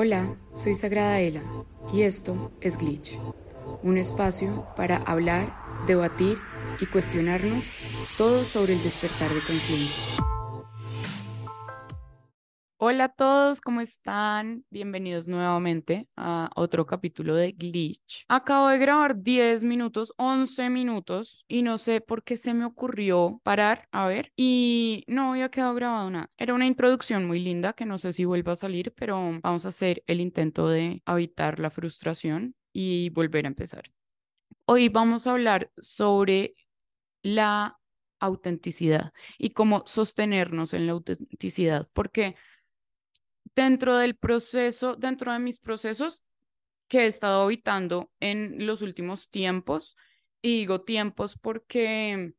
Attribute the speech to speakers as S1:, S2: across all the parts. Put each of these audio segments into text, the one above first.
S1: Hola, soy Sagrada Ela y esto es Glitch, un espacio para hablar, debatir y cuestionarnos todo sobre el despertar de conciencia. Hola a todos, ¿cómo están? Bienvenidos nuevamente a otro capítulo de Glitch. Acabo de grabar 10 minutos, 11 minutos y no sé por qué se me ocurrió parar, a ver, y no había quedado grabado nada. Era una introducción muy linda que no sé si vuelva a salir, pero vamos a hacer el intento de evitar la frustración y volver a empezar. Hoy vamos a hablar sobre la autenticidad y cómo sostenernos en la autenticidad, porque dentro del proceso, dentro de mis procesos que he estado habitando en los últimos tiempos, y digo tiempos porque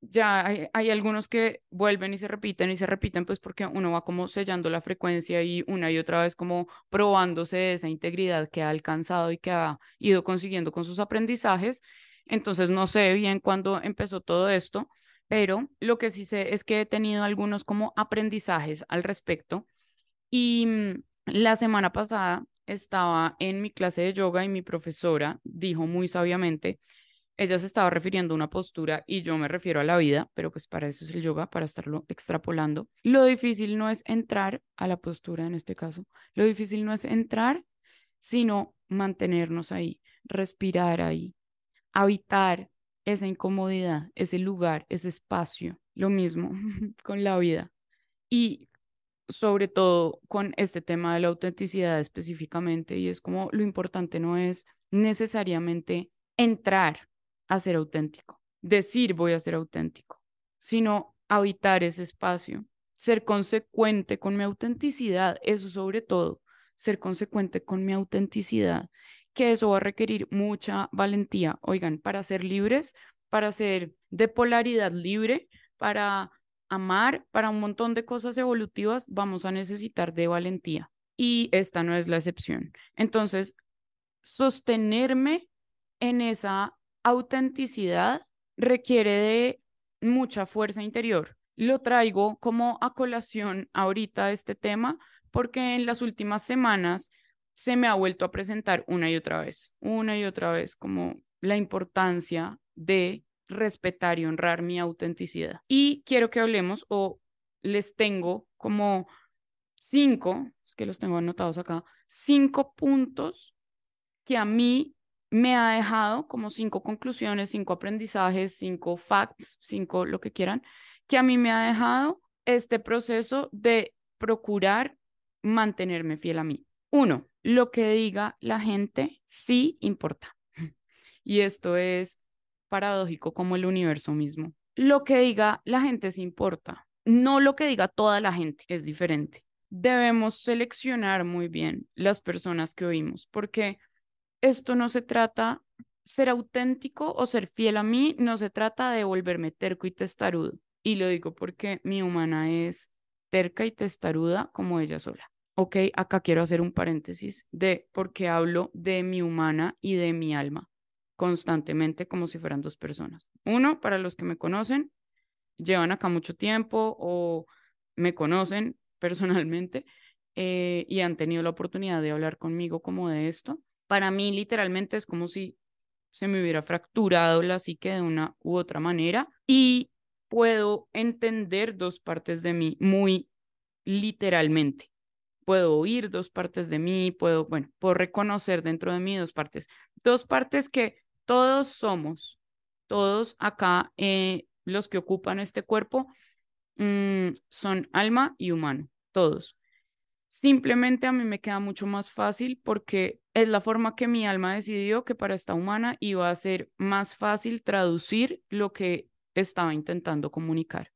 S1: ya hay, hay, algunos que vuelven y se repiten y se repiten, pues porque uno va como sellando la frecuencia y una y otra vez como probándose esa integridad que ha alcanzado y que ha ido consiguiendo con sus aprendizajes. Entonces no sé bien cuándo empezó todo esto, pero lo que sí sé es que he tenido algunos como aprendizajes al respecto y mm, la semana pasada estaba en mi clase de yoga y mi profesora dijo muy sabiamente, ella se estaba refiriendo a una postura y yo me refiero a la vida, pero pues para eso es el yoga, para estarlo extrapolando. Lo difícil no es entrar a la postura en este caso, lo difícil no es entrar, sino mantenernos ahí, respirar ahí, habitar esa incomodidad, ese lugar, ese espacio. Lo mismo con la vida. Y sobre todo con este tema de la autenticidad específicamente, y es como lo importante no es necesariamente entrar a ser auténtico, decir voy a ser auténtico, sino habitar ese espacio, ser consecuente con mi autenticidad, eso sobre todo, ser consecuente con mi autenticidad, que eso va a requerir mucha valentía, oigan, para ser libres, para ser de polaridad libre, para amar, para un montón de cosas evolutivas vamos a necesitar de valentía y esta no es la excepción. Entonces, sostenerme en esa autenticidad requiere de mucha fuerza interior. Lo traigo como a colación ahorita este tema porque en las últimas semanas se me ha vuelto a presentar una y otra vez, una y otra vez, como la importancia de respetar y honrar mi autenticidad. Y quiero que hablemos o les tengo como cinco, es que los tengo anotados acá, cinco puntos que a mí me ha dejado como cinco conclusiones, cinco aprendizajes, cinco facts, cinco lo que quieran, que a mí me ha dejado este proceso de procurar mantenerme fiel a mí. Uno, lo que diga la gente sí importa. Y esto es paradójico como el universo mismo. Lo que diga la gente se importa, no lo que diga toda la gente es diferente. Debemos seleccionar muy bien las personas que oímos, porque esto no se trata ser auténtico o ser fiel a mí, no se trata de volverme terco y testarudo. Y lo digo porque mi humana es terca y testaruda como ella sola. Ok, acá quiero hacer un paréntesis de por qué hablo de mi humana y de mi alma constantemente como si fueran dos personas. Uno, para los que me conocen, llevan acá mucho tiempo o me conocen personalmente eh, y han tenido la oportunidad de hablar conmigo como de esto. Para mí, literalmente, es como si se me hubiera fracturado la psique de una u otra manera y puedo entender dos partes de mí muy literalmente. Puedo oír dos partes de mí, puedo, bueno, puedo reconocer dentro de mí dos partes. Dos partes que todos somos, todos acá, eh, los que ocupan este cuerpo, mm, son alma y humano, todos. Simplemente a mí me queda mucho más fácil porque es la forma que mi alma decidió que para esta humana iba a ser más fácil traducir lo que estaba intentando comunicar.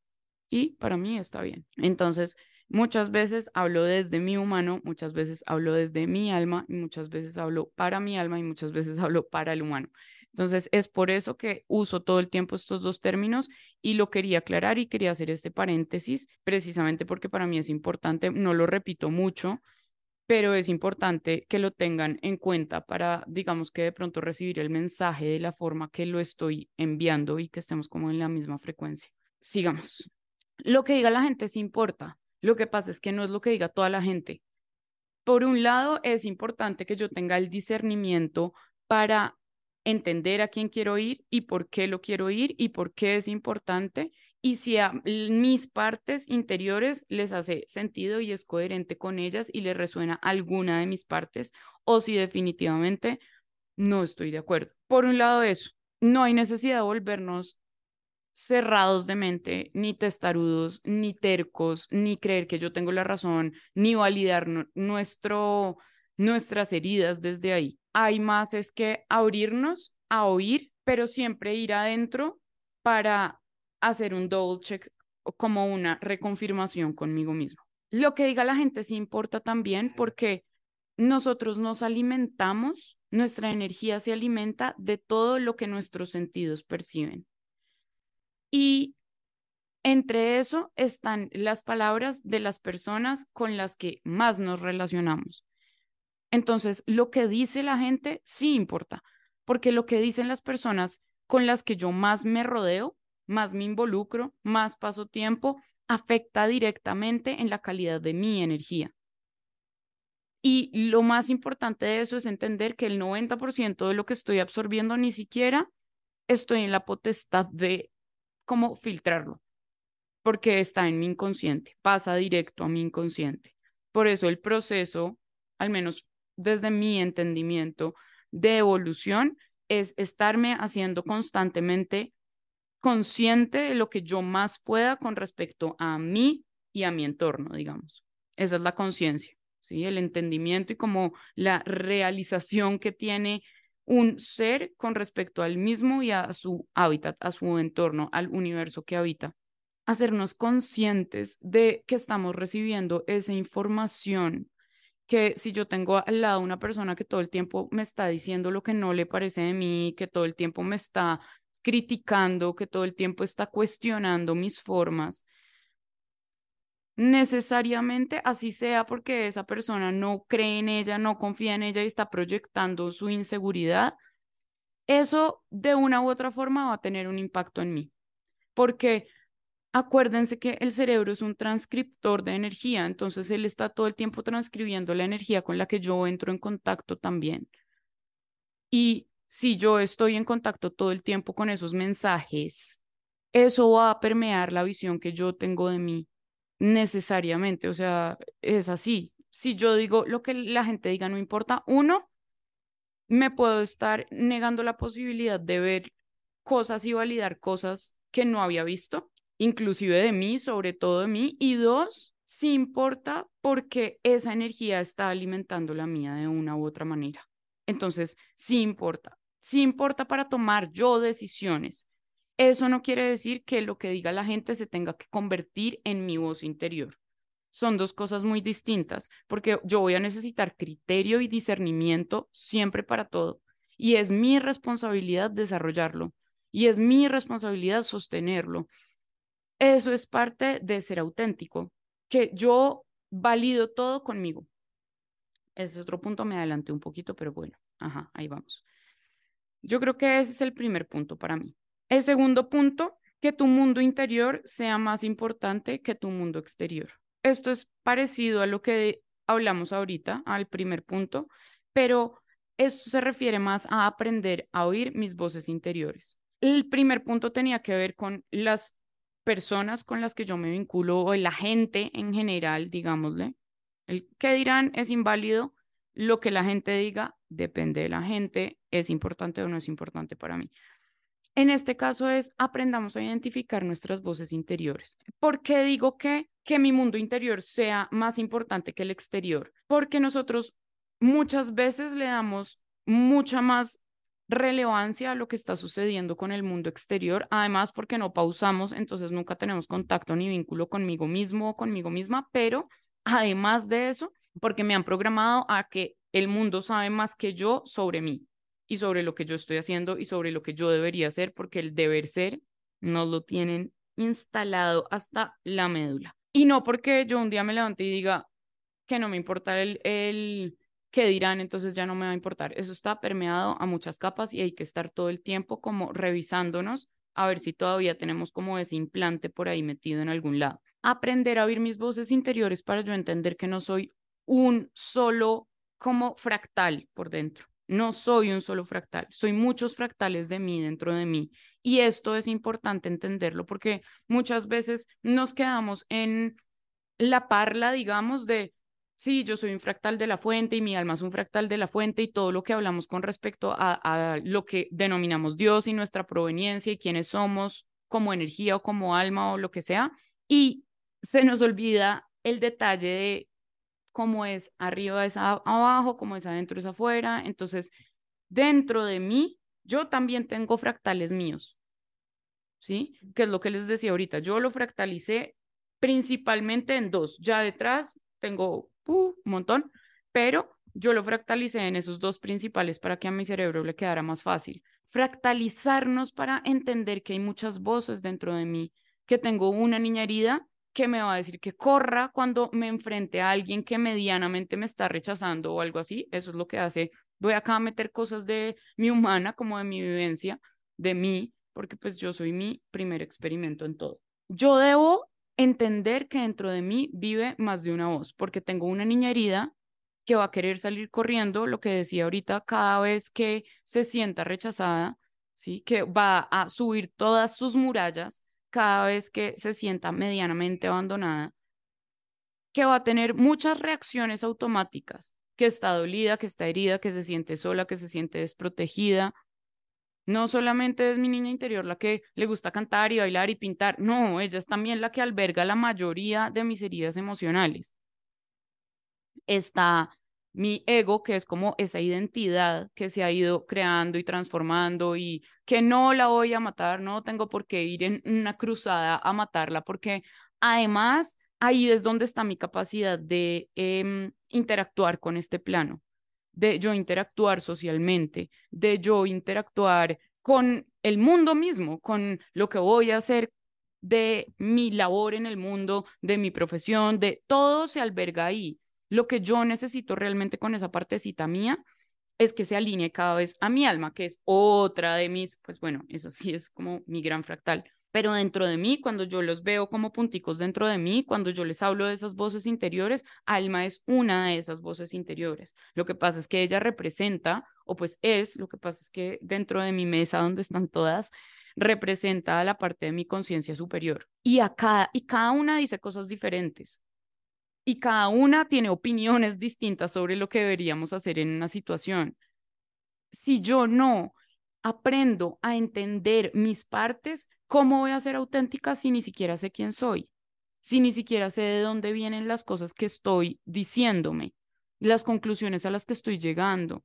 S1: Y para mí está bien. Entonces, muchas veces hablo desde mi humano, muchas veces hablo desde mi alma y muchas veces hablo para mi alma y muchas veces hablo para el humano. Entonces, es por eso que uso todo el tiempo estos dos términos y lo quería aclarar y quería hacer este paréntesis, precisamente porque para mí es importante, no lo repito mucho, pero es importante que lo tengan en cuenta para, digamos que de pronto recibir el mensaje de la forma que lo estoy enviando y que estemos como en la misma frecuencia. Sigamos. Lo que diga la gente sí importa. Lo que pasa es que no es lo que diga toda la gente. por un lado, es importante que yo tenga el discernimiento para entender a quién quiero ir y por qué lo quiero ir y por qué es importante y si a mis partes interiores les hace sentido y es coherente con ellas y les resuena alguna de mis partes o si definitivamente no estoy de acuerdo. Por un lado eso, no hay necesidad de volvernos cerrados de mente, ni testarudos, ni tercos, ni creer que yo tengo la razón, ni validar nuestro, nuestras heridas desde ahí. Hay más es que abrirnos a oír, pero siempre ir adentro para hacer un double check como una reconfirmación conmigo mismo. Lo que diga la gente sí importa también porque nosotros nos alimentamos, nuestra energía se alimenta de todo lo que nuestros sentidos perciben. Y entre eso están las palabras de las personas con las que más nos relacionamos. Entonces, lo que dice la gente sí importa, porque lo que dicen las personas con las que yo más me rodeo, más me involucro, más paso tiempo, afecta directamente en la calidad de mi energía. Y lo más importante de eso es entender que el 90% de lo que estoy absorbiendo ni siquiera estoy en la potestad de cómo filtrarlo, porque está en mi inconsciente, pasa directo a mi inconsciente. Por eso el proceso, al menos desde mi entendimiento de evolución, es estarme haciendo constantemente consciente de lo que yo más pueda con respecto a mí y a mi entorno, digamos. Esa es la conciencia, ¿sí? El entendimiento y como la realización que tiene un ser con respecto al mismo y a su hábitat, a su entorno, al universo que habita. Hacernos conscientes de que estamos recibiendo esa información que si yo tengo al lado una persona que todo el tiempo me está diciendo lo que no le parece de mí, que todo el tiempo me está criticando, que todo el tiempo está cuestionando mis formas, necesariamente así sea porque esa persona no cree en ella, no confía en ella y está proyectando su inseguridad, eso de una u otra forma va a tener un impacto en mí. Porque acuérdense que el cerebro es un transcriptor de energía, entonces él está todo el tiempo transcribiendo la energía con la que yo entro en contacto también. Y si yo estoy en contacto todo el tiempo con esos mensajes, eso va a permear la visión que yo tengo de mí necesariamente, o sea, es así. Si yo digo lo que la gente diga no importa, uno, me puedo estar negando la posibilidad de ver cosas y validar cosas que no había visto, inclusive de mí, sobre todo de mí, y dos, sí importa porque esa energía está alimentando la mía de una u otra manera. Entonces, sí importa, sí importa para tomar yo decisiones eso no quiere decir que lo que diga la gente se tenga que convertir en mi voz interior. Son dos cosas muy distintas, porque yo voy a necesitar criterio y discernimiento siempre para todo. Y es mi responsabilidad desarrollarlo. Y es mi responsabilidad sostenerlo. Eso es parte de ser auténtico, que yo valido todo conmigo. Ese otro punto, me adelanté un poquito, pero bueno, ajá, ahí vamos. Yo creo que ese es el primer punto para mí. El segundo punto, que tu mundo interior sea más importante que tu mundo exterior. Esto es parecido a lo que hablamos ahorita, al primer punto, pero esto se refiere más a aprender a oír mis voces interiores. El primer punto tenía que ver con las personas con las que yo me vinculo o la gente en general, digámosle. El que dirán es inválido, lo que la gente diga depende de la gente, es importante o no es importante para mí. En este caso es aprendamos a identificar nuestras voces interiores. ¿Por qué digo que, que mi mundo interior sea más importante que el exterior? Porque nosotros muchas veces le damos mucha más relevancia a lo que está sucediendo con el mundo exterior, además porque no pausamos, entonces nunca tenemos contacto ni vínculo conmigo mismo o conmigo misma, pero además de eso, porque me han programado a que el mundo sabe más que yo sobre mí y sobre lo que yo estoy haciendo y sobre lo que yo debería hacer, porque el deber ser nos lo tienen instalado hasta la médula. Y no porque yo un día me levante y diga que no me importa el, el que dirán, entonces ya no me va a importar. Eso está permeado a muchas capas y hay que estar todo el tiempo como revisándonos a ver si todavía tenemos como ese implante por ahí metido en algún lado. Aprender a oír mis voces interiores para yo entender que no soy un solo como fractal por dentro. No soy un solo fractal, soy muchos fractales de mí dentro de mí. Y esto es importante entenderlo porque muchas veces nos quedamos en la parla, digamos, de, sí, yo soy un fractal de la fuente y mi alma es un fractal de la fuente y todo lo que hablamos con respecto a, lo que denominamos Dios y nuestra proveniencia y quiénes somos como energía o como alma o lo que sea. Y se nos olvida el detalle de cómo es arriba es abajo, cómo es adentro es afuera. Entonces, dentro de mí, yo también tengo fractales míos. ¿Sí? Que es lo que les decía ahorita. Yo lo fractalicé principalmente en dos. Ya detrás tengo uh, un montón, pero yo lo fractalicé en esos dos principales para que a mi cerebro le quedara más fácil. Fractalizarnos para entender que hay muchas voces dentro de mí, que tengo una niña herida que me va a decir que corra cuando me enfrente a alguien que medianamente me está rechazando o algo así. Eso es lo que hace. Voy acá a meter cosas de mi humana, como de mi vivencia, de mí, porque pues yo soy mi primer experimento en todo. Yo debo entender que dentro de mí vive más de una voz, porque tengo una niña herida que va a querer salir corriendo, lo que decía ahorita, cada vez que se sienta rechazada, ¿sí? que va a subir todas sus murallas cada vez que se sienta medianamente abandonada, que va a tener muchas reacciones automáticas, que está dolida, que está herida, que se siente sola, que se siente desprotegida. No solamente es mi niña interior la que le gusta cantar y bailar y pintar, no, ella es también la que alberga la mayoría de mis heridas emocionales. Está mi ego, que es como esa identidad que se ha ido creando y transformando y que no la voy a matar, no tengo por qué ir en una cruzada a matarla, porque además ahí es donde está mi capacidad de em, interactuar con este plano, de yo interactuar socialmente, de yo interactuar con el mundo mismo, con lo que voy a hacer de mi labor en el mundo, de mi profesión, de todo se alberga ahí. Lo que yo necesito realmente con esa partecita mía es que se alinee cada vez a mi alma, que es otra de mis, pues bueno, eso sí es como mi gran fractal. Pero dentro de mí, cuando yo los veo como punticos dentro de mí, cuando yo les hablo de esas voces interiores, alma es una de esas voces interiores. Lo que pasa es que ella representa, o pues es, lo que pasa es que dentro de mi mesa donde están todas, representa a la parte de mi conciencia superior. Y, a cada, y cada una dice cosas diferentes y cada una tiene opiniones distintas sobre lo que deberíamos hacer en una situación. Si yo no aprendo a entender mis partes, ¿cómo voy a ser auténtica si ni siquiera sé quién soy? Si ni siquiera sé de dónde vienen las cosas que estoy diciéndome, las conclusiones a las que estoy llegando,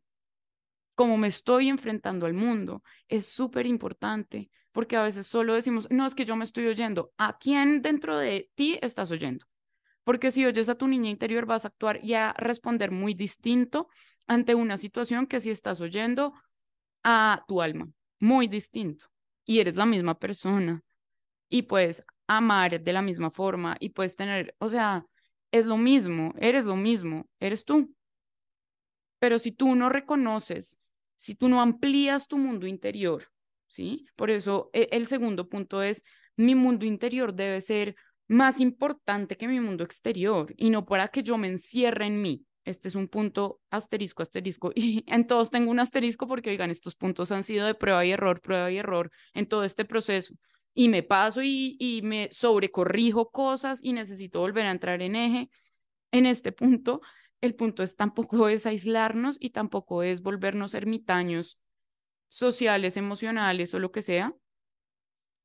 S1: cómo me estoy enfrentando al mundo. Es súper importante porque a veces solo decimos, no, es que yo me estoy oyendo. ¿A quién dentro de ti estás oyendo? Porque si oyes a tu niña interior vas a actuar y a responder muy distinto ante una situación que si estás oyendo a tu alma, muy distinto. Y eres la misma persona y puedes amar de la misma forma y puedes tener, o sea, es lo mismo, eres lo mismo, eres tú. Pero si tú no reconoces, si tú no amplías tu mundo interior, ¿sí? Por eso e, el segundo punto es, mi mundo interior debe ser más importante que mi mundo exterior y no para que yo me encierre en mí. Este es un punto asterisco, asterisco, y en todos tengo un asterisco porque, oigan, estos puntos han sido de prueba y error, prueba y error en todo este proceso. Y me paso y, y me sobrecorrijo cosas y necesito volver a entrar en eje. En este punto, el punto es tampoco es aislarnos y tampoco es volvernos ermitaños sociales, emocionales o lo que sea,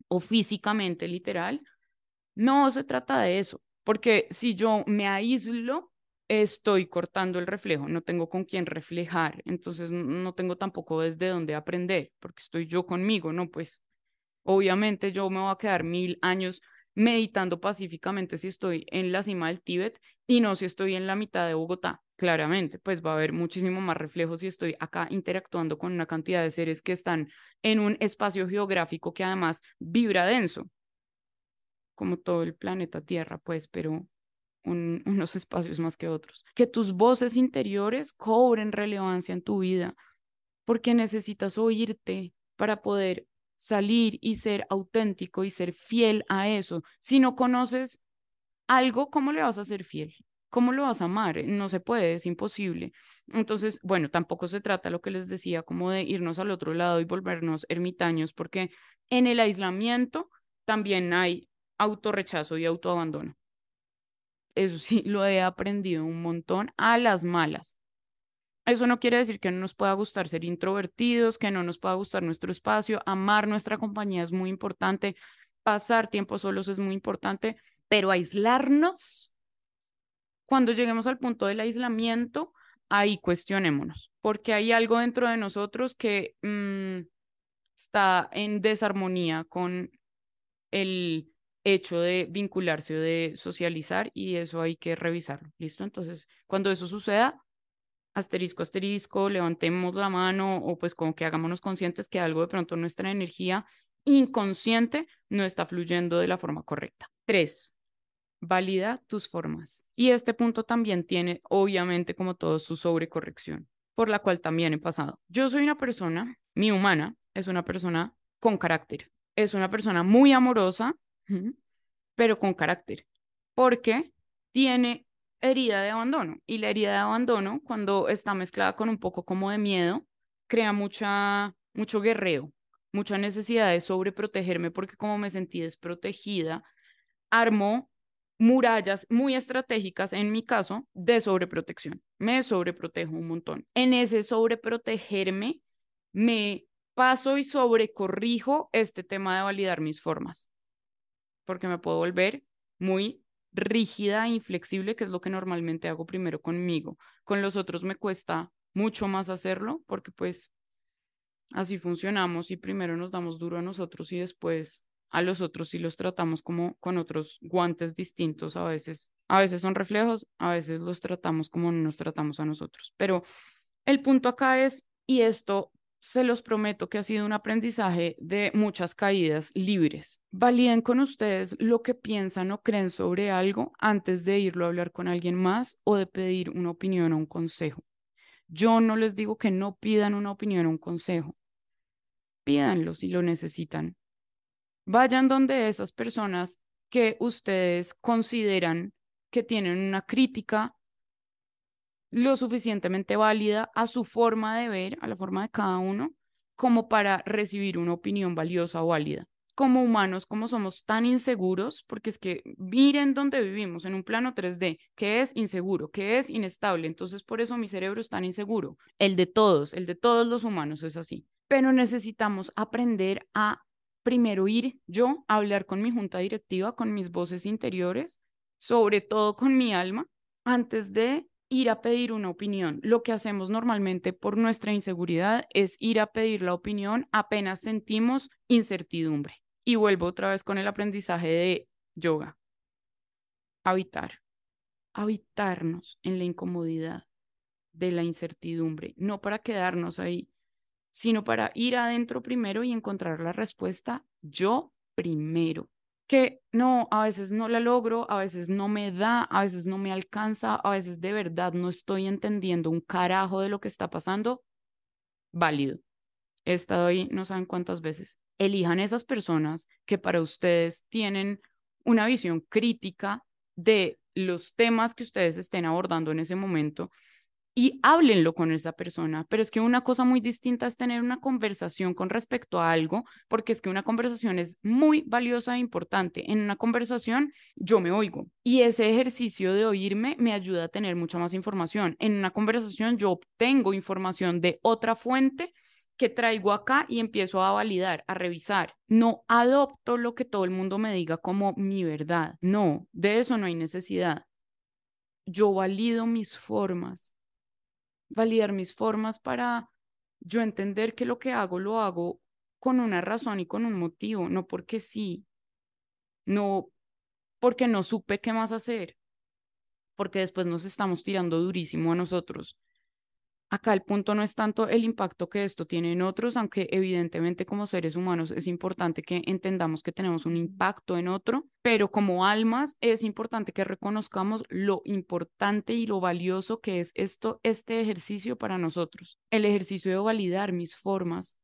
S1: o físicamente literal, no se trata de eso, porque si yo me aíslo, estoy cortando el reflejo, no tengo con quién reflejar, entonces no tengo tampoco desde dónde aprender, porque estoy yo conmigo, ¿no? Pues obviamente yo me voy a quedar mil años meditando pacíficamente si estoy en la cima del Tíbet y no si estoy en la mitad de Bogotá. Claramente, pues va a haber muchísimo más reflejo si estoy acá interactuando con una cantidad de seres que están en un espacio geográfico que además vibra denso como todo el planeta Tierra, pues, pero unos espacios más que otros. Que tus voces interiores cobren relevancia en tu vida, porque necesitas oírte para poder salir y ser auténtico y ser fiel a eso. Si no conoces algo, ¿cómo le vas a ser fiel? ¿cómo lo vas a amar? No se puede, es imposible. Entonces, bueno, tampoco se trata lo que les decía, como de irnos al otro lado y volvernos ermitaños, porque en el aislamiento también hay autorrechazo y autoabandono. Eso sí, lo he aprendido un montón a las malas. Eso no quiere decir que no nos pueda gustar ser introvertidos, que no nos pueda gustar nuestro espacio, amar nuestra compañía es muy importante, pasar tiempo solos es muy importante, pero aislarnos, cuando lleguemos al punto del aislamiento, ahí cuestionémonos, porque hay algo dentro de nosotros que mm, está en desarmonía con el hecho de vincularse o de socializar y eso hay que revisarlo. ¿Listo? Entonces, cuando eso suceda, asterisco, asterisco, levantemos la mano o pues como que hagámonos conscientes que algo de pronto nuestra energía inconsciente no está fluyendo de la forma correcta. Tres, valida tus formas. Y este punto también tiene, obviamente, como todo, su sobrecorrección, por la cual también he pasado. Yo soy una persona, mi humana es una persona con carácter, es una persona muy amorosa, pero con carácter, porque tiene herida de abandono. Y la herida de abandono, cuando está mezclada con un poco como de miedo, crea mucha, mucho guerreo, mucha necesidad de sobreprotegerme porque como me sentí desprotegida, armó murallas muy estratégicas, en mi caso, de sobreprotección. Me sobreprotejo un montón. En ese sobreprotegerme, me paso y sobrecorrijo este tema de validar mis formas, porque me puedo volver muy rígida e inflexible, que es lo que normalmente hago primero conmigo. Con los otros me cuesta mucho más hacerlo, porque pues así funcionamos y primero nos damos duro a nosotros y después a los otros y los tratamos como con otros guantes distintos a veces. A veces son reflejos, a veces los tratamos como nos tratamos a nosotros. Pero el punto acá es, y esto se los prometo que ha sido un aprendizaje de muchas caídas libres. Validen con ustedes lo que piensan o creen sobre algo antes de irlo a hablar con alguien más o de pedir una opinión o un consejo. Yo no les digo que no pidan una opinión o un consejo. Pídanlo si lo necesitan. Vayan donde esas personas que ustedes consideran que tienen una crítica lo suficientemente válida a su forma de ver, a la forma de cada uno, como para recibir una opinión valiosa o válida. Como humanos, como somos tan inseguros, porque es que miren dónde vivimos, en un plano 3D, que es inseguro, que es inestable. Entonces, por eso mi cerebro es tan inseguro. El de todos, el de todos los humanos es así. Pero necesitamos aprender a primero ir yo a hablar con mi junta directiva, con mis voces interiores, sobre todo con mi alma, antes de ir a pedir una opinión. Lo que hacemos normalmente por nuestra inseguridad es ir a pedir la opinión apenas sentimos incertidumbre. Y vuelvo otra vez con el aprendizaje de yoga. Habitar. Habitarnos en la incomodidad de la incertidumbre, no para quedarnos ahí, sino para ir adentro primero y encontrar la respuesta yo primero que no, a veces no la logro, a veces no me da, a veces no me alcanza, a veces de verdad no estoy entendiendo un carajo de lo que está pasando, válido. He estado ahí no saben cuántas veces. Elijan esas personas que para ustedes tienen una visión crítica de los temas que ustedes estén abordando en ese momento y háblenlo con esa persona. Pero es que una cosa muy distinta es tener una conversación con respecto a algo, porque es que una conversación es muy valiosa e importante. En una conversación yo me oigo y ese ejercicio de oírme me ayuda a tener mucha más información. En una conversación yo obtengo información de otra fuente que traigo acá y empiezo a validar, a revisar. No adopto lo que todo el mundo me diga como mi verdad. No, de eso no hay necesidad. Yo valido mis formas validar mis formas para yo entender que lo que hago lo hago con una razón y con un motivo, no porque sí, no porque no supe qué más hacer, porque después nos estamos tirando durísimo a nosotros Acá el punto no es tanto el impacto que esto tiene en otros, aunque evidentemente como seres humanos es importante que entendamos que tenemos un impacto en otro, pero como almas es importante que reconozcamos lo importante y lo valioso que es esto, este ejercicio para nosotros. El ejercicio de validar mis formas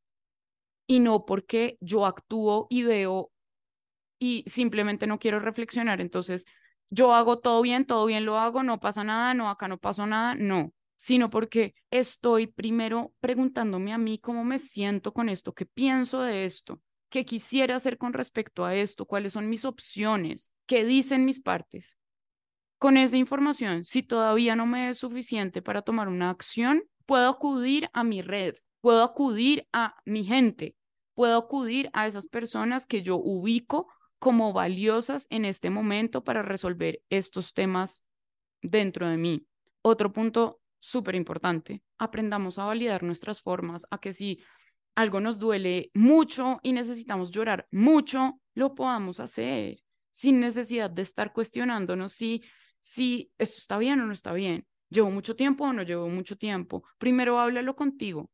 S1: y no porque yo actúo y veo y simplemente no quiero reflexionar, entonces yo hago todo bien, todo bien lo hago, no pasa nada, no, acá no pasó nada, no, sino porque estoy primero preguntándome a mí cómo me siento con esto, qué pienso de esto, qué quisiera hacer con respecto a esto, cuáles son mis opciones, qué dicen mis partes. Con esa información, si todavía no me es suficiente para tomar una acción, puedo acudir a mi red, puedo acudir a mi gente, puedo acudir a esas personas que yo ubico como valiosas en este momento para resolver estos temas dentro de mí. Otro punto súper importante, aprendamos a validar nuestras formas, a que si algo nos duele mucho y necesitamos llorar mucho, lo podamos hacer sin necesidad de estar cuestionándonos si, si esto está bien o no está bien. ¿Llevo mucho tiempo o no llevo mucho tiempo? Primero háblalo contigo,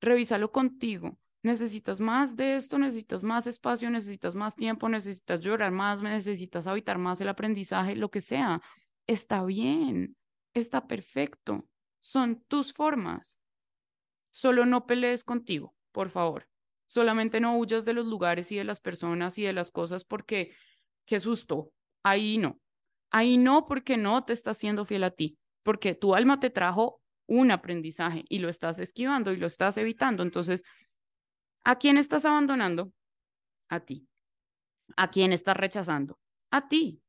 S1: revísalo contigo, necesitas más de esto, necesitas más espacio, necesitas más tiempo, necesitas llorar más, necesitas habitar más el aprendizaje, lo que sea. Está bien, está perfecto. Son tus formas. Solo no pelees contigo, por favor. Solamente no huyas de los lugares y de las personas y de las cosas porque, qué susto, ahí no. Ahí no porque no te estás siendo fiel a ti, porque tu alma te trajo un aprendizaje y lo estás esquivando y lo estás evitando. Entonces, ¿A quién estás abandonando? A ti. ¿A quién estás rechazando? A ti.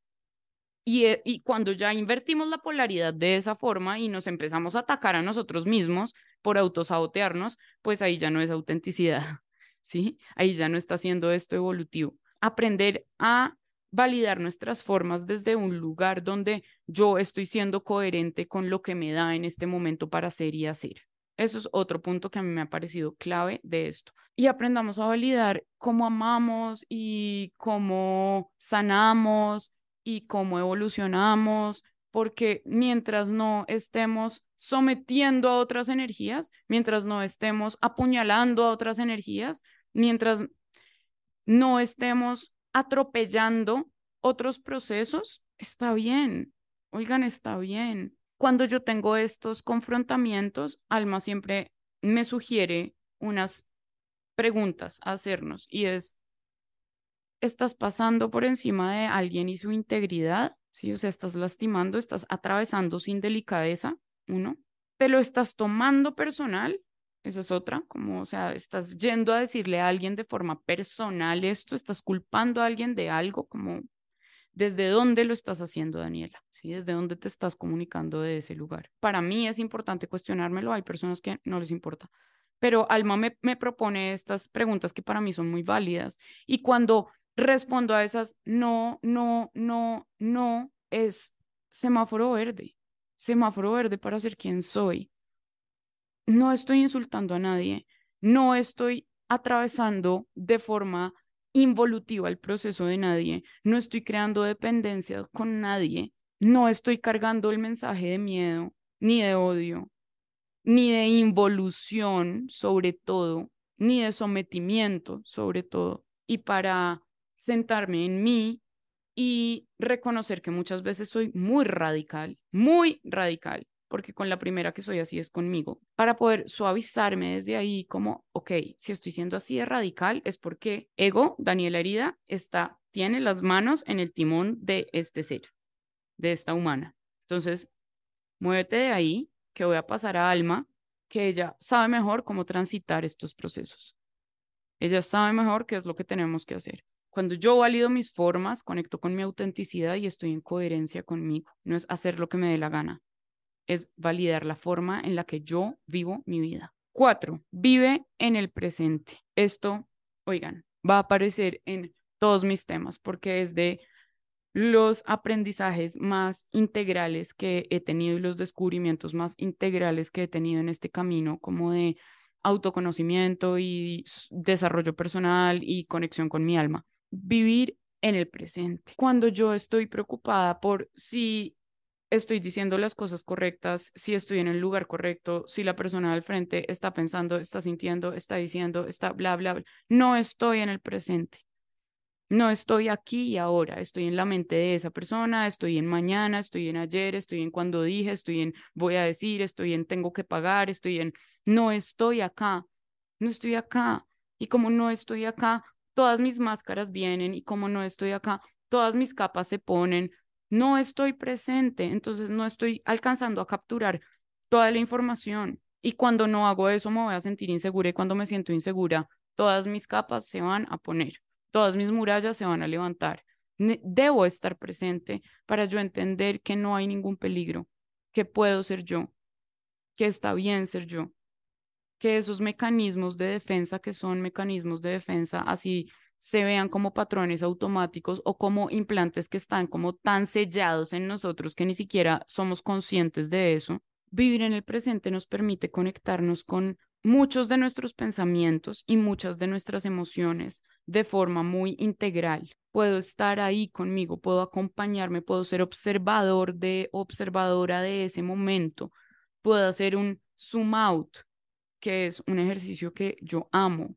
S1: Y, eh, y, cuando ya invertimos la polaridad de esa forma y nos empezamos a atacar a nosotros mismos por autosabotearnos, pues ahí ya no es autenticidad, ¿sí? Ahí ya no está siendo esto evolutivo. Aprender a validar nuestras formas desde un lugar donde yo estoy siendo coherente con lo que me da en este momento para ser y hacer. Eso es otro punto que a mí me ha parecido clave de esto. Y aprendamos a validar cómo amamos y cómo sanamos y cómo evolucionamos, porque mientras no estemos sometiendo a otras energías, mientras no estemos apuñalando a otras energías, mientras no estemos atropellando otros procesos, está bien. Oigan, está bien cuando yo tengo estos confrontamientos, Alma siempre me sugiere unas preguntas a hacernos y es, ¿estás pasando por encima de alguien y su integridad? ¿Sí? O sea, estás lastimando, estás atravesando sin delicadeza, uno. ¿Te lo estás tomando personal? Esa es otra, como, o sea, estás yendo a decirle a alguien de forma personal esto, estás culpando a alguien de algo, como ¿Desde dónde lo estás haciendo, Daniela? ¿Sí? ¿Desde dónde te estás comunicando de ese lugar? Para mí es importante cuestionármelo, hay personas que no les importa, pero Alma me, me propone estas preguntas que para mí son muy válidas y cuando respondo a esas no, no, no, no, es semáforo verde, semáforo verde para ser quien soy. No estoy insultando a nadie, no estoy atravesando de forma involutiva el proceso de nadie, no estoy creando dependencia con nadie, no estoy cargando el mensaje de miedo, ni de odio, ni de involución sobre todo, ni de sometimiento sobre todo. Y para sentarme en mí y reconocer que muchas veces soy muy radical, muy radical, porque con la primera que soy así es conmigo, para poder suavizarme desde ahí como, ok, si estoy siendo así de radical es porque ego, Daniela Herida, está, tiene las manos en el timón de este ser, de esta humana. Entonces, muévete de ahí, que voy a pasar a Alma, que ella sabe mejor cómo transitar estos procesos. Ella sabe mejor qué es lo que tenemos que hacer. Cuando yo valido mis formas, conecto con mi autenticidad y estoy en coherencia conmigo. No es hacer lo que me dé la gana, es validar la forma en la que yo vivo mi vida. Cuatro, vive en el presente. Esto, oigan, va a aparecer en todos mis temas porque es de los aprendizajes más integrales que he tenido y los descubrimientos más integrales que he tenido en este camino, como de autoconocimiento y desarrollo personal y conexión con mi alma. Vivir en el presente. Cuando yo estoy preocupada por si estoy diciendo las cosas correctas, si estoy en el lugar correcto, si la persona al frente está pensando, está sintiendo, está diciendo, está bla, bla, bla. No estoy en el presente. No estoy aquí y ahora, estoy en la mente de esa persona, estoy en mañana, estoy en ayer, estoy en cuando dije, estoy en voy a decir, estoy en tengo que pagar, estoy en no estoy acá, no estoy acá. Y como no estoy acá, todas mis máscaras vienen y como no estoy acá, todas mis capas se ponen, no estoy presente, entonces no estoy alcanzando a capturar toda la información. Y cuando no hago eso me voy a sentir insegura y cuando me siento insegura, todas mis capas se van a poner, todas mis murallas se van a levantar. Debo estar presente para yo entender que no hay ningún peligro, que puedo ser yo, que está bien ser yo, que esos mecanismos de defensa, que son mecanismos de defensa así se vean como patrones automáticos o como implantes que están como tan sellados en nosotros que ni siquiera somos conscientes de eso. Vivir en el presente nos permite conectarnos con muchos de nuestros pensamientos y muchas de nuestras emociones de forma muy integral. Puedo estar ahí conmigo, puedo acompañarme, puedo ser observador de observadora de ese momento, puedo hacer un zoom out, que es un ejercicio que yo amo,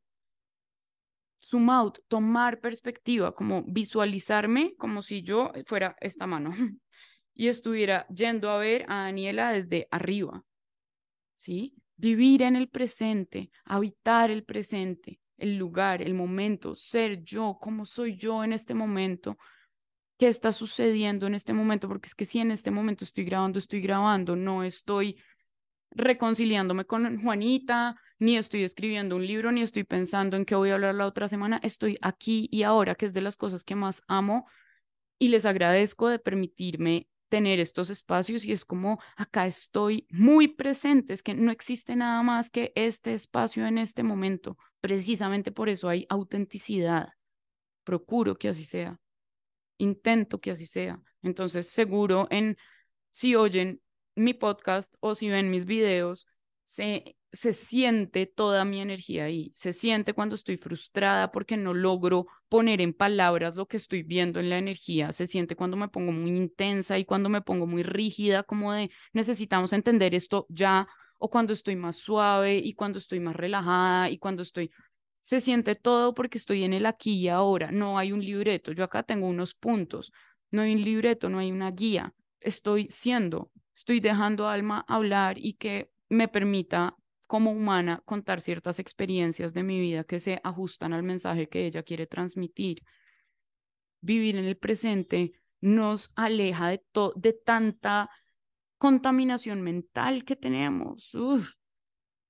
S1: zoom out, tomar perspectiva, como visualizarme como si yo fuera esta mano y estuviera yendo a ver a Daniela desde arriba. ¿Sí? Vivir en el presente, habitar el presente, el lugar, el momento, ser yo, como soy yo en este momento, qué está sucediendo en este momento, porque es que si en este momento estoy grabando, estoy grabando, no estoy reconciliándome con Juanita, ni estoy escribiendo un libro, ni estoy pensando en qué voy a hablar la otra semana, estoy aquí y ahora, que es de las cosas que más amo y les agradezco de permitirme tener estos espacios y es como acá estoy muy presente, es que no existe nada más que este espacio en este momento. Precisamente por eso hay autenticidad. Procuro que así sea. Intento que así sea. Entonces, seguro en si oyen mi podcast o si ven mis videos, se, se siente toda mi energía ahí, se siente cuando estoy frustrada porque no logro poner en palabras lo que estoy viendo en la energía, se siente cuando me pongo muy intensa y cuando me pongo muy rígida, como de necesitamos entender esto ya, o cuando estoy más suave y cuando estoy más relajada y cuando estoy... Se siente todo porque estoy en el aquí y ahora, no hay un libreto, yo acá tengo unos puntos, no hay un libreto, no hay una guía, estoy siendo, estoy dejando alma hablar y que me permita como humana contar ciertas experiencias de mi vida que se ajustan al mensaje que ella quiere transmitir. Vivir en el presente nos aleja de, de tanta contaminación mental que tenemos,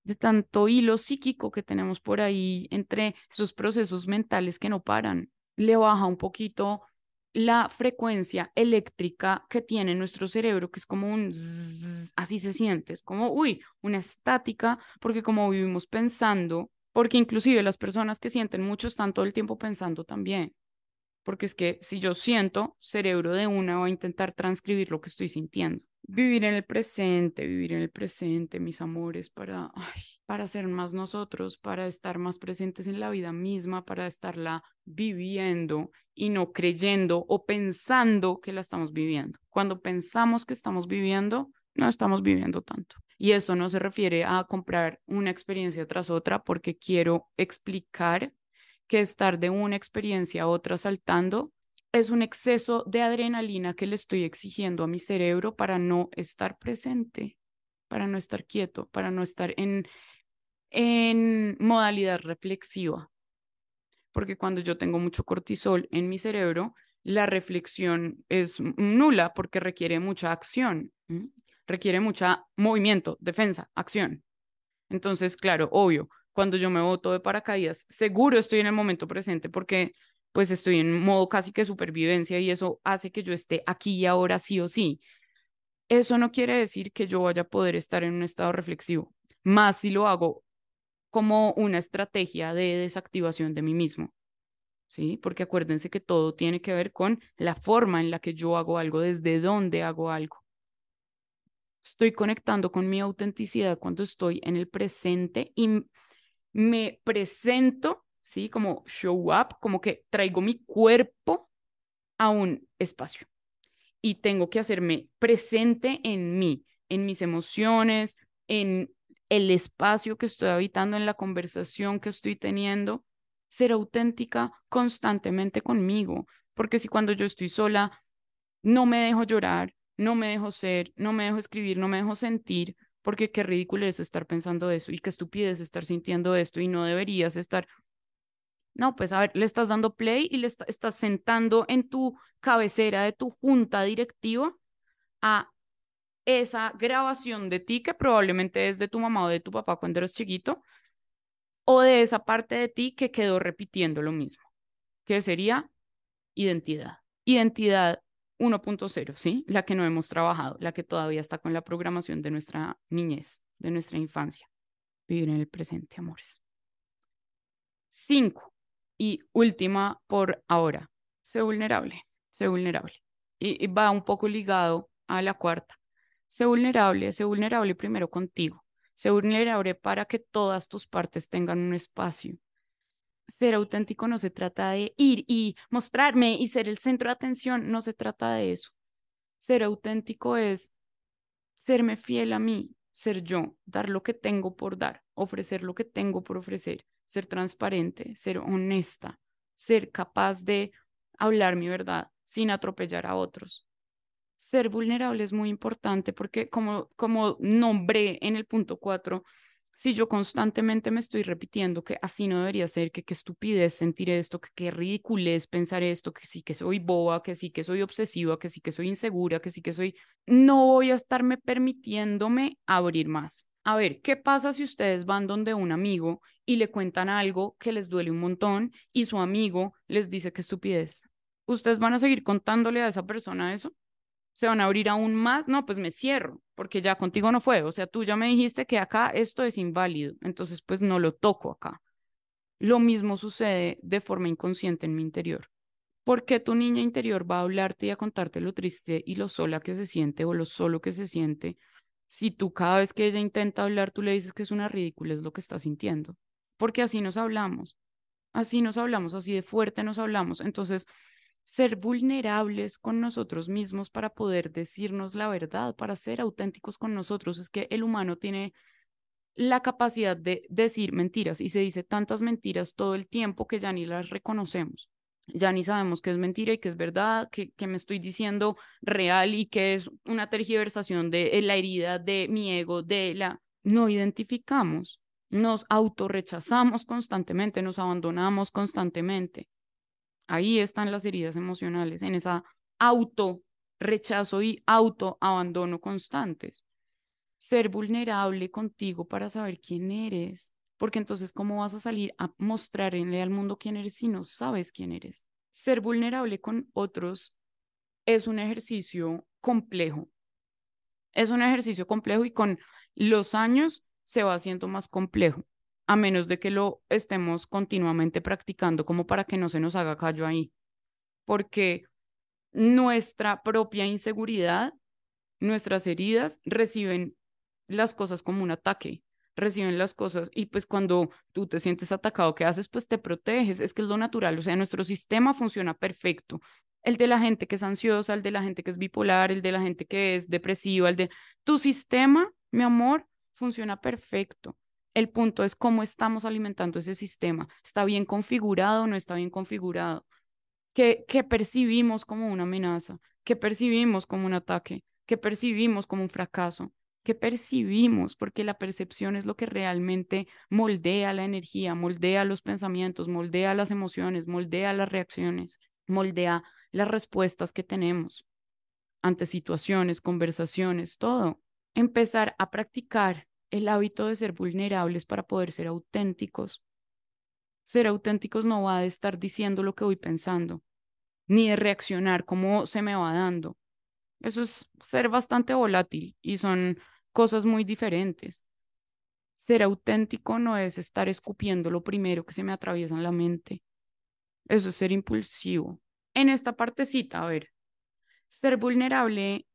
S1: de tanto hilo psíquico que tenemos por ahí entre esos procesos mentales que no paran. Le baja un poquito la frecuencia eléctrica que tiene nuestro cerebro, que es como un así se siente, es como, uy, una estática, porque como vivimos pensando, porque inclusive las personas que sienten mucho están todo el tiempo pensando también, porque es que si yo siento, cerebro de una va a intentar transcribir lo que estoy sintiendo. Vivir en el presente, vivir en el presente, mis amores, para, para ser más nosotros, para estar más presentes en la vida misma, para estarla viviendo y no creyendo o pensando que la estamos viviendo. Cuando pensamos que estamos viviendo, no estamos viviendo tanto. Y eso no se refiere a comprar una experiencia tras otra porque quiero explicar que estar de una experiencia a otra saltando es un exceso de adrenalina que le estoy exigiendo a mi cerebro para no estar presente, para no estar quieto, para no estar en, en modalidad reflexiva. Porque cuando yo tengo mucho cortisol en mi cerebro, la reflexión es nula porque requiere mucha acción, requiere mucho movimiento, defensa, acción. Entonces, claro, obvio, cuando yo me boto de paracaídas, seguro estoy en el momento presente porque pues estoy en modo casi que supervivencia y eso hace que yo esté aquí y ahora sí o sí. Eso no quiere decir que yo vaya a poder estar en un estado reflexivo, más si lo hago como una estrategia de desactivación de mí mismo. ¿Sí? Porque acuérdense que todo tiene que ver con la forma en la que yo hago algo, desde dónde hago algo. Estoy conectando con mi autenticidad cuando estoy en el presente y me presento, ¿sí? Como show up, como que traigo mi cuerpo a un espacio y tengo que hacerme presente en mí, en mis emociones, en el espacio que estoy habitando, en la conversación que estoy teniendo, ser auténtica constantemente conmigo, porque si cuando yo estoy sola no me dejo llorar, no me dejo ser, no me dejo escribir, no me dejo sentir, porque qué ridículo es estar pensando eso y qué estupidez estar sintiendo esto y no deberías estar. No, pues a ver, le estás dando play y le estás sentando en tu cabecera de tu junta directiva a esa grabación de ti que probablemente es de tu mamá o de tu papá cuando eres chiquito, o de esa parte de ti que quedó repitiendo lo mismo, que sería identidad. Identidad 1.0, ¿sí? La que no hemos trabajado, la que todavía está con la programación de nuestra niñez, de nuestra infancia. Vivir en el presente, amores. Cinco. Y última por ahora, sé vulnerable, sé vulnerable. y va un poco ligado a la cuarta. Sé vulnerable, sé vulnerable primero contigo. Sé vulnerable para que todas tus partes tengan un espacio. Ser auténtico no se trata de ir y mostrarme y ser el centro de atención, no se trata de eso. Ser auténtico es serme fiel a mí, ser yo, dar lo que tengo por dar, ofrecer lo que tengo por ofrecer, ser transparente, ser honesta, ser capaz de hablar mi verdad sin atropellar a otros, ser vulnerable es muy importante porque como, como nombré en el punto cuatro, si yo constantemente me estoy repitiendo que así no debería ser, que qué estupidez sentir esto, que qué es pensar esto, que sí que soy boba, que sí que soy obsesiva, que sí que soy insegura, que sí que soy, no voy a estarme permitiéndome abrir más. A ver, ¿qué pasa si ustedes van donde un amigo y le cuentan algo que les duele un montón y su amigo les dice que estupidez? ¿Ustedes van a seguir contándole a esa persona eso? se van a abrir aún más, no, pues me cierro, porque ya contigo no fue, o sea, tú ya me dijiste que acá esto es inválido, entonces pues no lo toco acá. Lo mismo sucede de forma inconsciente en mi interior. porque tu niña interior va a hablarte y a contarte lo triste y lo sola que se siente o lo solo que se siente si tú cada vez que ella intenta hablar, tú le dices que es una ridícula, es lo que está sintiendo? Porque así nos hablamos, así nos hablamos, así de fuerte nos hablamos. Entonces, ser vulnerables con nosotros mismos para poder decirnos la verdad, para ser auténticos con nosotros. Es que el humano tiene la capacidad de decir mentiras y se dice tantas mentiras todo el tiempo que ya ni las reconocemos. Ya ni sabemos qué es mentira y qué es verdad, qué, me estoy diciendo real y qué es una tergiversación de la herida de mi ego, de la... No identificamos, nos autorrechazamos constantemente, nos abandonamos constantemente. Ahí están las heridas emocionales, en esa auto rechazo y auto abandono constantes. Ser vulnerable contigo para saber quién eres, porque entonces cómo vas a salir a mostrarle al mundo quién eres si no sabes quién eres. Ser vulnerable con otros es un ejercicio complejo. Es un ejercicio complejo y con los años se va haciendo más complejo a menos de que lo estemos continuamente practicando como para que no se nos haga callo ahí. Porque nuestra propia inseguridad, nuestras heridas reciben las cosas como un ataque, reciben las cosas y pues cuando tú te sientes atacado, ¿qué haces? Pues te proteges, es que es lo natural, o sea, nuestro sistema funciona perfecto. El de la gente que es ansiosa, el de la gente que es bipolar, el de la gente que es depresiva, el de tu sistema, mi amor, funciona perfecto. El punto es cómo estamos alimentando ese sistema. ¿Está bien configurado o no está bien configurado? ¿Qué, ¿Qué, percibimos como una amenaza? ¿Qué percibimos como un ataque? ¿Qué percibimos como un fracaso? ¿Qué percibimos? Porque la percepción es lo que realmente moldea la energía, moldea los pensamientos, moldea las emociones, moldea las reacciones, moldea las respuestas que tenemos ante situaciones, conversaciones, todo. Empezar a practicar el hábito de ser vulnerables para poder ser auténticos. Ser auténticos no va a estar diciendo lo que voy pensando, ni de reaccionar como se me va dando. Eso es ser bastante volátil y son cosas muy diferentes. Ser auténtico no es estar escupiendo lo primero que se me atraviesa en la mente. Eso es ser impulsivo. En esta partecita, a ver, ser vulnerable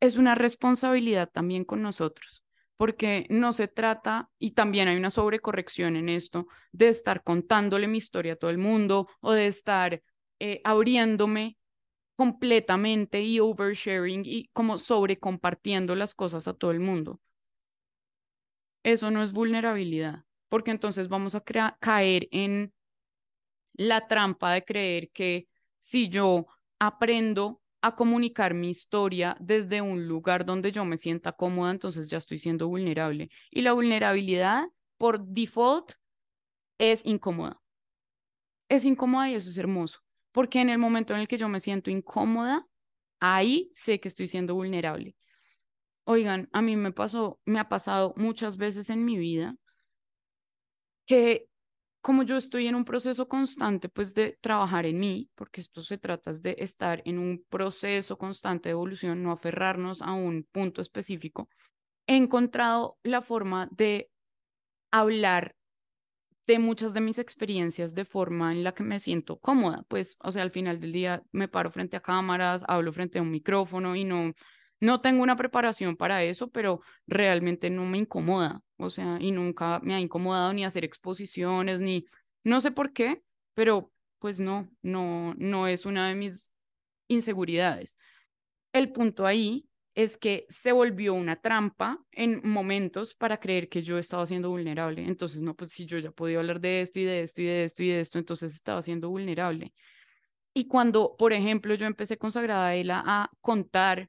S1: es una responsabilidad también con nosotros porque no se trata, y también hay una sobrecorrección en esto, de estar contándole mi historia a todo el mundo o de estar eh, abriéndome completamente y oversharing y como sobrecompartiendo las cosas a todo el mundo. Eso no es vulnerabilidad, porque entonces vamos a caer en la trampa de creer que si yo aprendo a comunicar mi historia desde un lugar donde yo me sienta cómoda, entonces ya estoy siendo vulnerable. Y la vulnerabilidad, por default, es incómoda. es incómoda y eso es hermoso, porque en el momento en el que yo me siento incómoda, ahí sé que estoy siendo vulnerable. Oigan, a mí me pasó, me ha pasado muchas veces en mi vida que como yo estoy en un proceso constante, pues de trabajar en mí, porque esto se trata de estar en un proceso constante de evolución, no aferrarnos a un punto específico, he encontrado la forma de hablar de muchas de mis experiencias de forma en la que me siento cómoda, pues, o sea, al final del día me paro frente a cámaras, hablo frente a un micrófono y no, no tengo una preparación para eso, pero realmente no me incomoda, o sea, y nunca me ha incomodado ni hacer exposiciones, ni, no sé por qué, pero pues no, no, no es una de mis inseguridades. El punto ahí es que se volvió una trampa en momentos para creer que yo estaba siendo vulnerable. Entonces, no, pues si yo ya podía hablar de esto y de esto y de esto y de esto, entonces estaba siendo vulnerable. Y cuando, por ejemplo, yo empecé con Sagrada Ela a contar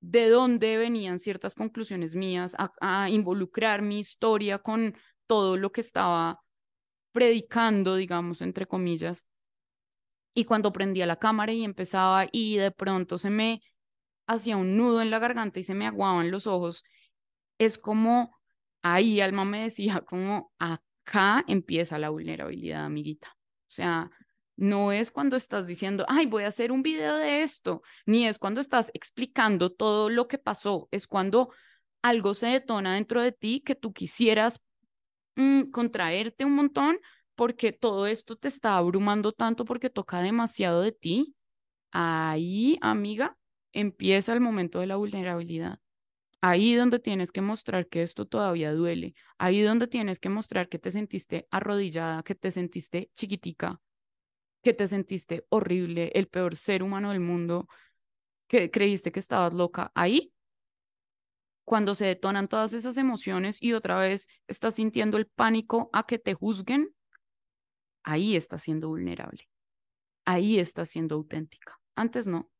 S1: de dónde venían ciertas conclusiones mías, a, involucrar mi historia con todo lo que estaba predicando, digamos, entre comillas. Y cuando prendía la cámara y empezaba y de pronto se me hacía un nudo en la garganta y se me aguaban los ojos, es como ahí Alma me decía como acá empieza la vulnerabilidad, amiguita. O sea, no es cuando estás diciendo, ay, voy a hacer un video de esto, ni es cuando estás explicando todo lo que pasó, es cuando algo se detona dentro de ti que tú quisieras mm, contraerte un montón porque todo esto te está abrumando tanto porque toca demasiado de ti. Ahí, amiga, empieza el momento de la vulnerabilidad. Ahí donde tienes que mostrar que esto todavía duele. Ahí donde tienes que mostrar que te sentiste arrodillada, que te sentiste chiquitica, que te sentiste horrible, el peor ser humano del mundo, que creíste que estabas loca, ahí, cuando se detonan todas esas emociones y otra vez estás sintiendo el pánico a que te juzguen, ahí estás siendo vulnerable, ahí estás siendo auténtica. Antes no.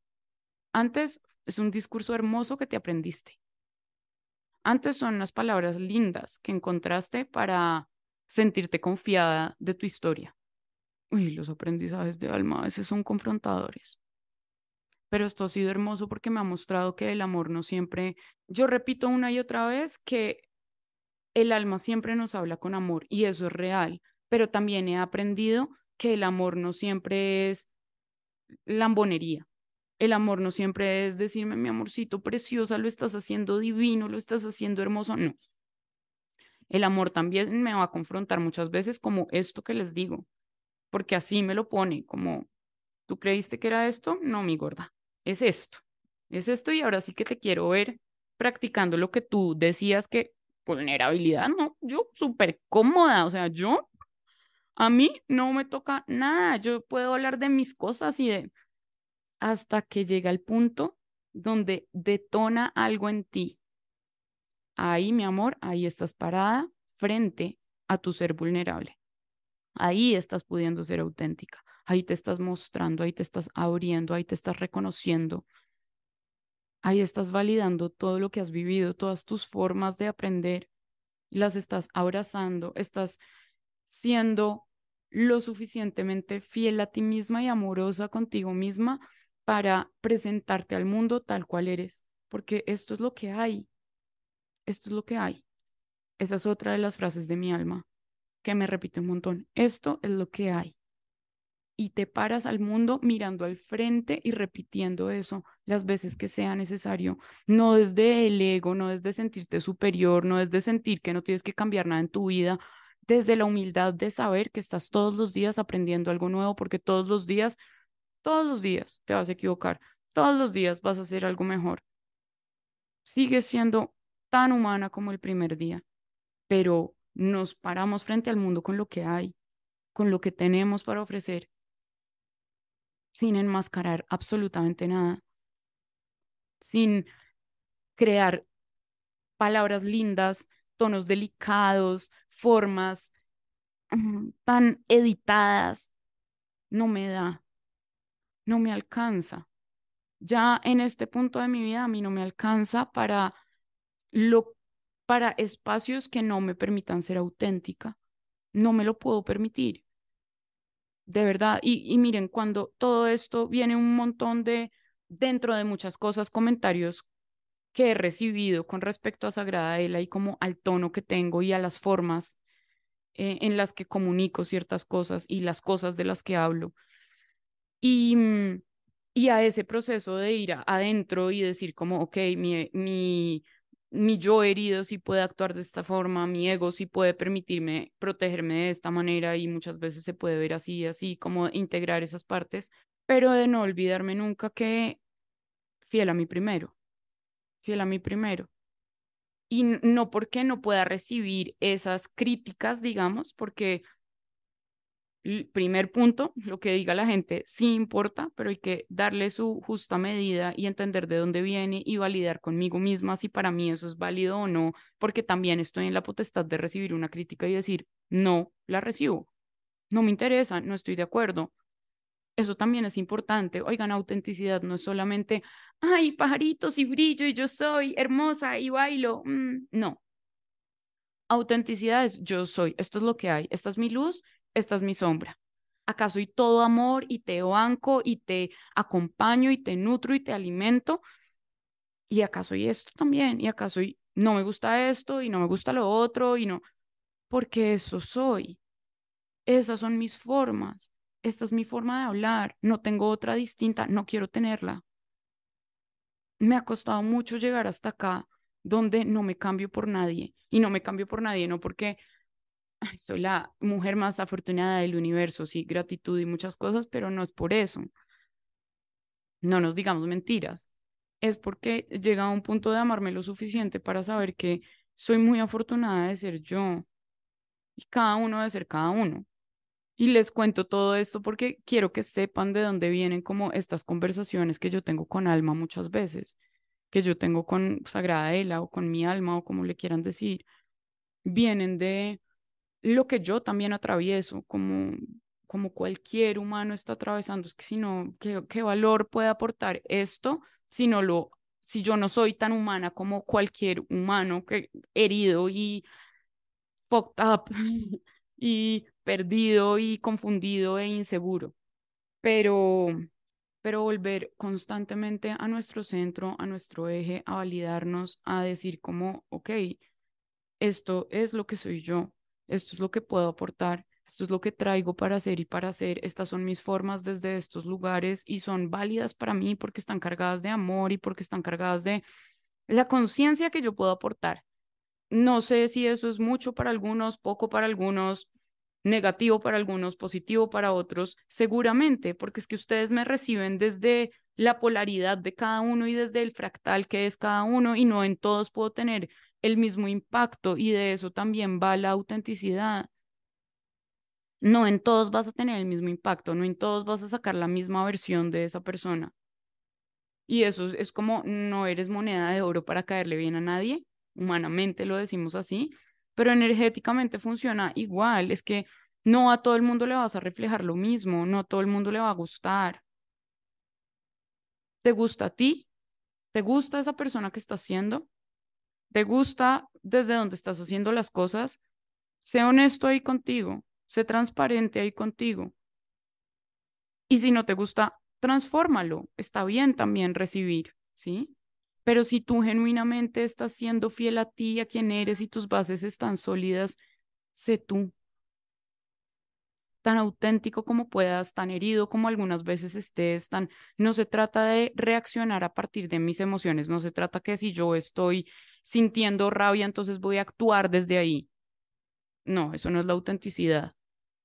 S1: Antes es un discurso hermoso que te aprendiste. Antes son unas palabras lindas que encontraste para sentirte confiada de tu historia. Uy, los aprendizajes de alma a veces son confrontadores. Pero esto ha sido hermoso porque me ha mostrado que el amor no siempre, yo repito una y otra vez que el alma siempre nos habla con amor y eso es real, pero también he aprendido que el amor no siempre es lambonería. El amor no siempre es decirme, mi amorcito preciosa, lo estás haciendo divino, lo estás haciendo hermoso. No. El amor también me va a confrontar muchas veces como esto que les digo porque así me lo pone, como, ¿tú creíste que era esto? No, mi gorda, es esto, es esto y ahora sí que te quiero ver practicando lo que tú decías que vulnerabilidad, no, yo súper cómoda, o sea, yo, a mí no me toca nada, yo puedo hablar de mis cosas y de, hasta que llega el punto donde detona algo en ti. Ahí, mi amor, ahí estás parada frente a tu ser vulnerable. Ahí estás pudiendo ser auténtica, ahí te estás mostrando, ahí te estás abriendo, ahí te estás reconociendo, ahí estás validando todo lo que has vivido, todas tus formas de aprender, las estás abrazando, estás siendo lo suficientemente fiel a ti misma y amorosa contigo misma para presentarte al mundo tal cual eres, porque esto es lo que hay, esto es lo que hay. Esa es otra de las frases de mi alma que me repite un montón, esto es lo que hay. Y te paras al mundo mirando al frente y repitiendo eso las veces que sea necesario, no desde el ego, no desde sentirte superior, no desde sentir que no tienes que cambiar nada en tu vida, desde la humildad de saber que estás todos los días aprendiendo algo nuevo, porque todos los días, todos los días te vas a equivocar, todos los días vas a hacer algo mejor. Sigues siendo tan humana como el primer día, pero nos paramos frente al mundo con lo que hay, con lo que tenemos para ofrecer, sin enmascarar absolutamente nada, sin crear palabras lindas, tonos delicados, formas tan editadas. No me da, no me alcanza. Ya en este punto de mi vida a mí no me alcanza para lo para espacios que no me permitan ser auténtica. No me lo puedo permitir. de verdad. Y, y miren, cuando todo esto viene un montón de, dentro de muchas cosas, comentarios que he recibido con respecto a Sagrada Ela y como al tono que tengo y a las formas eh, en las que comunico ciertas cosas y las cosas de las que hablo. Y, mm, y a ese proceso de ir adentro y decir como, ok, mi, mi, mi yo herido sí puede actuar de esta forma, mi ego sí puede permitirme protegerme de esta manera y muchas veces se puede ver así, así, como integrar esas partes, pero de no olvidarme nunca que fiel a mí primero fiel a mí primero. Y no porque no pueda recibir esas críticas, digamos, porque primer punto, lo que diga la gente, sí importa, pero hay que darle su justa medida y entender de dónde viene y validar conmigo misma si para mí eso es válido o no, porque también estoy en la potestad de recibir una crítica y decir, no, la recibo, no me interesa, no estoy de acuerdo, eso también es importante. Oigan, autenticidad no es solamente, ay, pajaritos y brillo y yo soy hermosa y bailo. Mm, no. Autenticidad es yo soy, esto es lo que hay, esta es mi luz, esta es mi sombra. Acá soy todo amor y te banco y te acompaño y te nutro y te alimento. Y acá soy esto también, y acá soy, no me gusta esto y no me gusta lo otro y no, porque eso soy. Esas son mis formas esta es mi forma de hablar, no tengo otra distinta, no quiero tenerla. Me ha costado mucho llegar hasta acá, donde no me cambio por nadie. Y no me cambio por nadie, no porque soy la mujer más afortunada del universo, sí, gratitud y muchas cosas, pero no es por eso. No nos digamos mentiras. Es porque llega a un punto de amarme lo suficiente para saber que soy muy afortunada de ser yo. Y cada uno de ser cada uno. Y les cuento todo esto porque quiero que sepan de dónde vienen como estas conversaciones que yo tengo con alma muchas veces, que yo tengo con Sagrada Ela o con mi alma o como le quieran decir, vienen de lo que yo también atravieso, como, como cualquier humano está atravesando. Es que si no, ¿qué, qué valor puede aportar esto si no lo, si yo no soy tan humana como cualquier humano que herido y fucked up y perdido y confundido e inseguro. Pero, pero volver constantemente a nuestro centro, a nuestro eje, a validarnos, a decir como, ok, esto es lo que soy yo, esto es lo que puedo aportar, esto es lo que traigo para hacer y para hacer, estas son mis formas desde estos lugares y son válidas para mí porque están cargadas de amor y porque están cargadas de la conciencia que yo puedo aportar. No sé si eso es mucho para algunos, poco para algunos, negativo para algunos, positivo para otros, seguramente, porque es que ustedes me reciben desde la polaridad de cada uno y desde el fractal que es cada uno y no en todos puedo tener el mismo impacto y de eso también va la autenticidad. No en todos vas a tener el mismo impacto, no en todos vas a sacar la misma versión de esa persona. Y eso es, como no eres moneda de oro para caerle bien a nadie, humanamente lo decimos así, pero energéticamente funciona igual. Es que no a todo el mundo le vas a reflejar lo mismo, no a todo el mundo le va a gustar. ¿Te gusta a ti? ¿Te gusta esa persona que estás siendo? ¿Te gusta desde donde estás haciendo las cosas? Sé honesto ahí contigo, sé transparente ahí contigo. Y si no te gusta, transfórmalo. Está bien también recibir, ¿sí? Pero si tú genuinamente estás siendo fiel a ti, a quien eres y tus bases están sólidas, sé tú. Tan auténtico como puedas, tan herido como algunas veces estés, tan... No se trata de reaccionar a partir de mis emociones, no se trata que si yo estoy sintiendo rabia, entonces voy a actuar desde ahí. No, eso no es la autenticidad.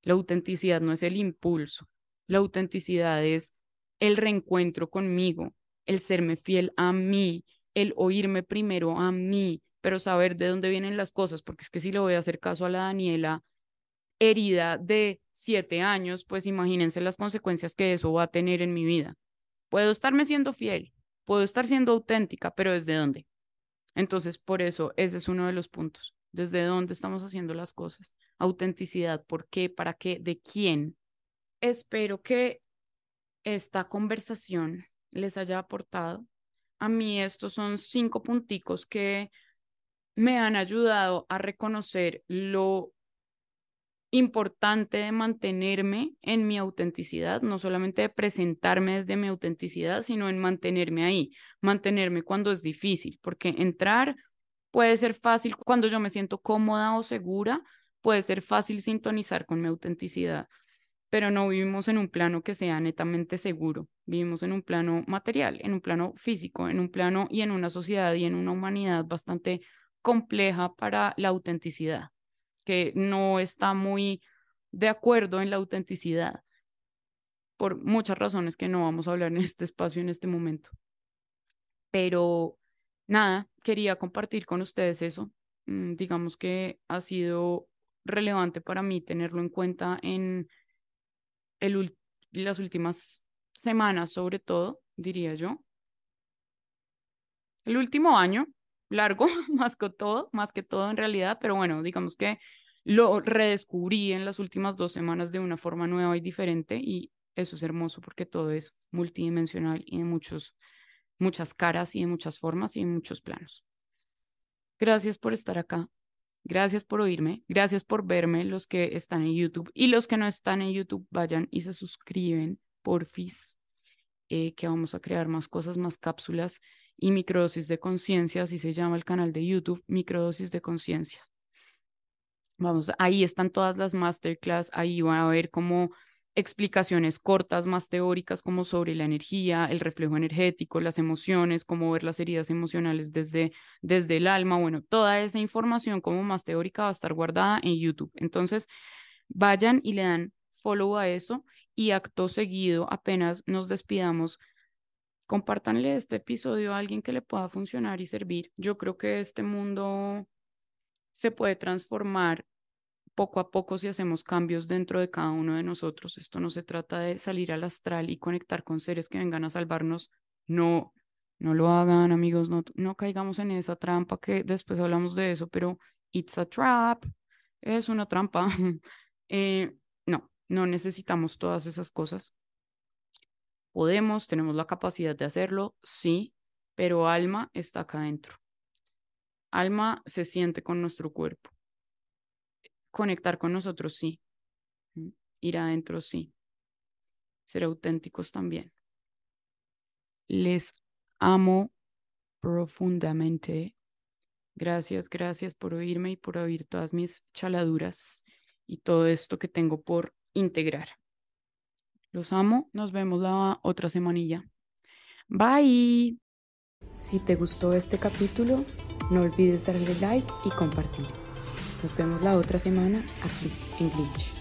S1: La autenticidad no es el impulso. La autenticidad es el reencuentro conmigo, el serme fiel a mí, el oírme primero a mí, pero saber de dónde vienen las cosas, porque es que si le voy a hacer caso a la Daniela herida de siete años, pues imagínense las consecuencias que eso va a tener en mi vida. Puedo estarme siendo fiel, puedo estar siendo auténtica, pero ¿desde dónde? Entonces, por eso, ese es uno de los puntos. ¿Desde dónde estamos haciendo las cosas? Autenticidad, ¿por qué? ¿Para qué? ¿De quién? Espero que esta conversación les haya aportado. A mí estos son cinco punticos que me han ayudado a reconocer lo importante de mantenerme en mi autenticidad, no solamente de presentarme desde mi autenticidad, sino en mantenerme ahí, mantenerme cuando es difícil, porque entrar puede ser fácil cuando yo me siento cómoda o segura, puede ser fácil sintonizar con mi autenticidad, pero no vivimos en un plano que sea netamente seguro, vivimos en un plano material, en un plano físico, en un plano y en una sociedad y en una humanidad bastante compleja para la autenticidad que no está muy de acuerdo en la autenticidad por muchas razones que no vamos a hablar en este espacio en este momento. Pero nada, quería compartir con ustedes eso. Mm, digamos que ha sido relevante para mí tenerlo en cuenta en el, las últimas semanas, sobre todo, diría yo. El último año, largo, más que todo, más que todo en realidad, pero bueno, digamos que lo redescubrí en las últimas dos semanas de una forma nueva y diferente y eso es hermoso porque todo es multidimensional y de muchos, muchas caras y de muchas formas y en muchos planos. Gracias por estar acá. Gracias por oírme. Gracias por verme los que están en YouTube y los que no están en YouTube vayan y se suscriben, porfis, eh, que vamos a crear más cosas, más cápsulas y microdosis de conciencia, así se llama el canal de YouTube, microdosis de conciencia. Vamos, ahí están todas las masterclass, ahí van a ver como explicaciones cortas, más teóricas, como sobre la energía, el reflejo energético, las emociones, cómo ver las heridas emocionales desde, desde el alma. Bueno, toda esa información como más teórica va a estar guardada en YouTube. Entonces, vayan y le dan follow a eso y acto seguido, apenas nos despidamos, compártanle este episodio a alguien que le pueda funcionar y servir. Yo creo que este mundo se puede transformar poco a poco si hacemos cambios dentro de cada uno de nosotros. Esto no se trata de salir al astral y conectar con seres que vengan a salvarnos. No, no lo hagan, amigos, no, no caigamos en esa trampa que después hablamos de eso, pero it's a trap, es una trampa. eh, no, no necesitamos todas esas cosas. Podemos, tenemos la capacidad de hacerlo, sí, pero alma está acá adentro. Alma se siente con nuestro cuerpo. Conectar con nosotros, sí. Ir adentro, sí. Ser auténticos también. Les amo profundamente. Gracias, gracias por oírme y por oír todas mis chaladuras y todo esto que tengo por integrar. Los amo. Nos vemos la otra semanilla. Bye. Si te gustó este capítulo, no olvides darle like y compartir. Nos vemos la otra semana aquí en Glitch.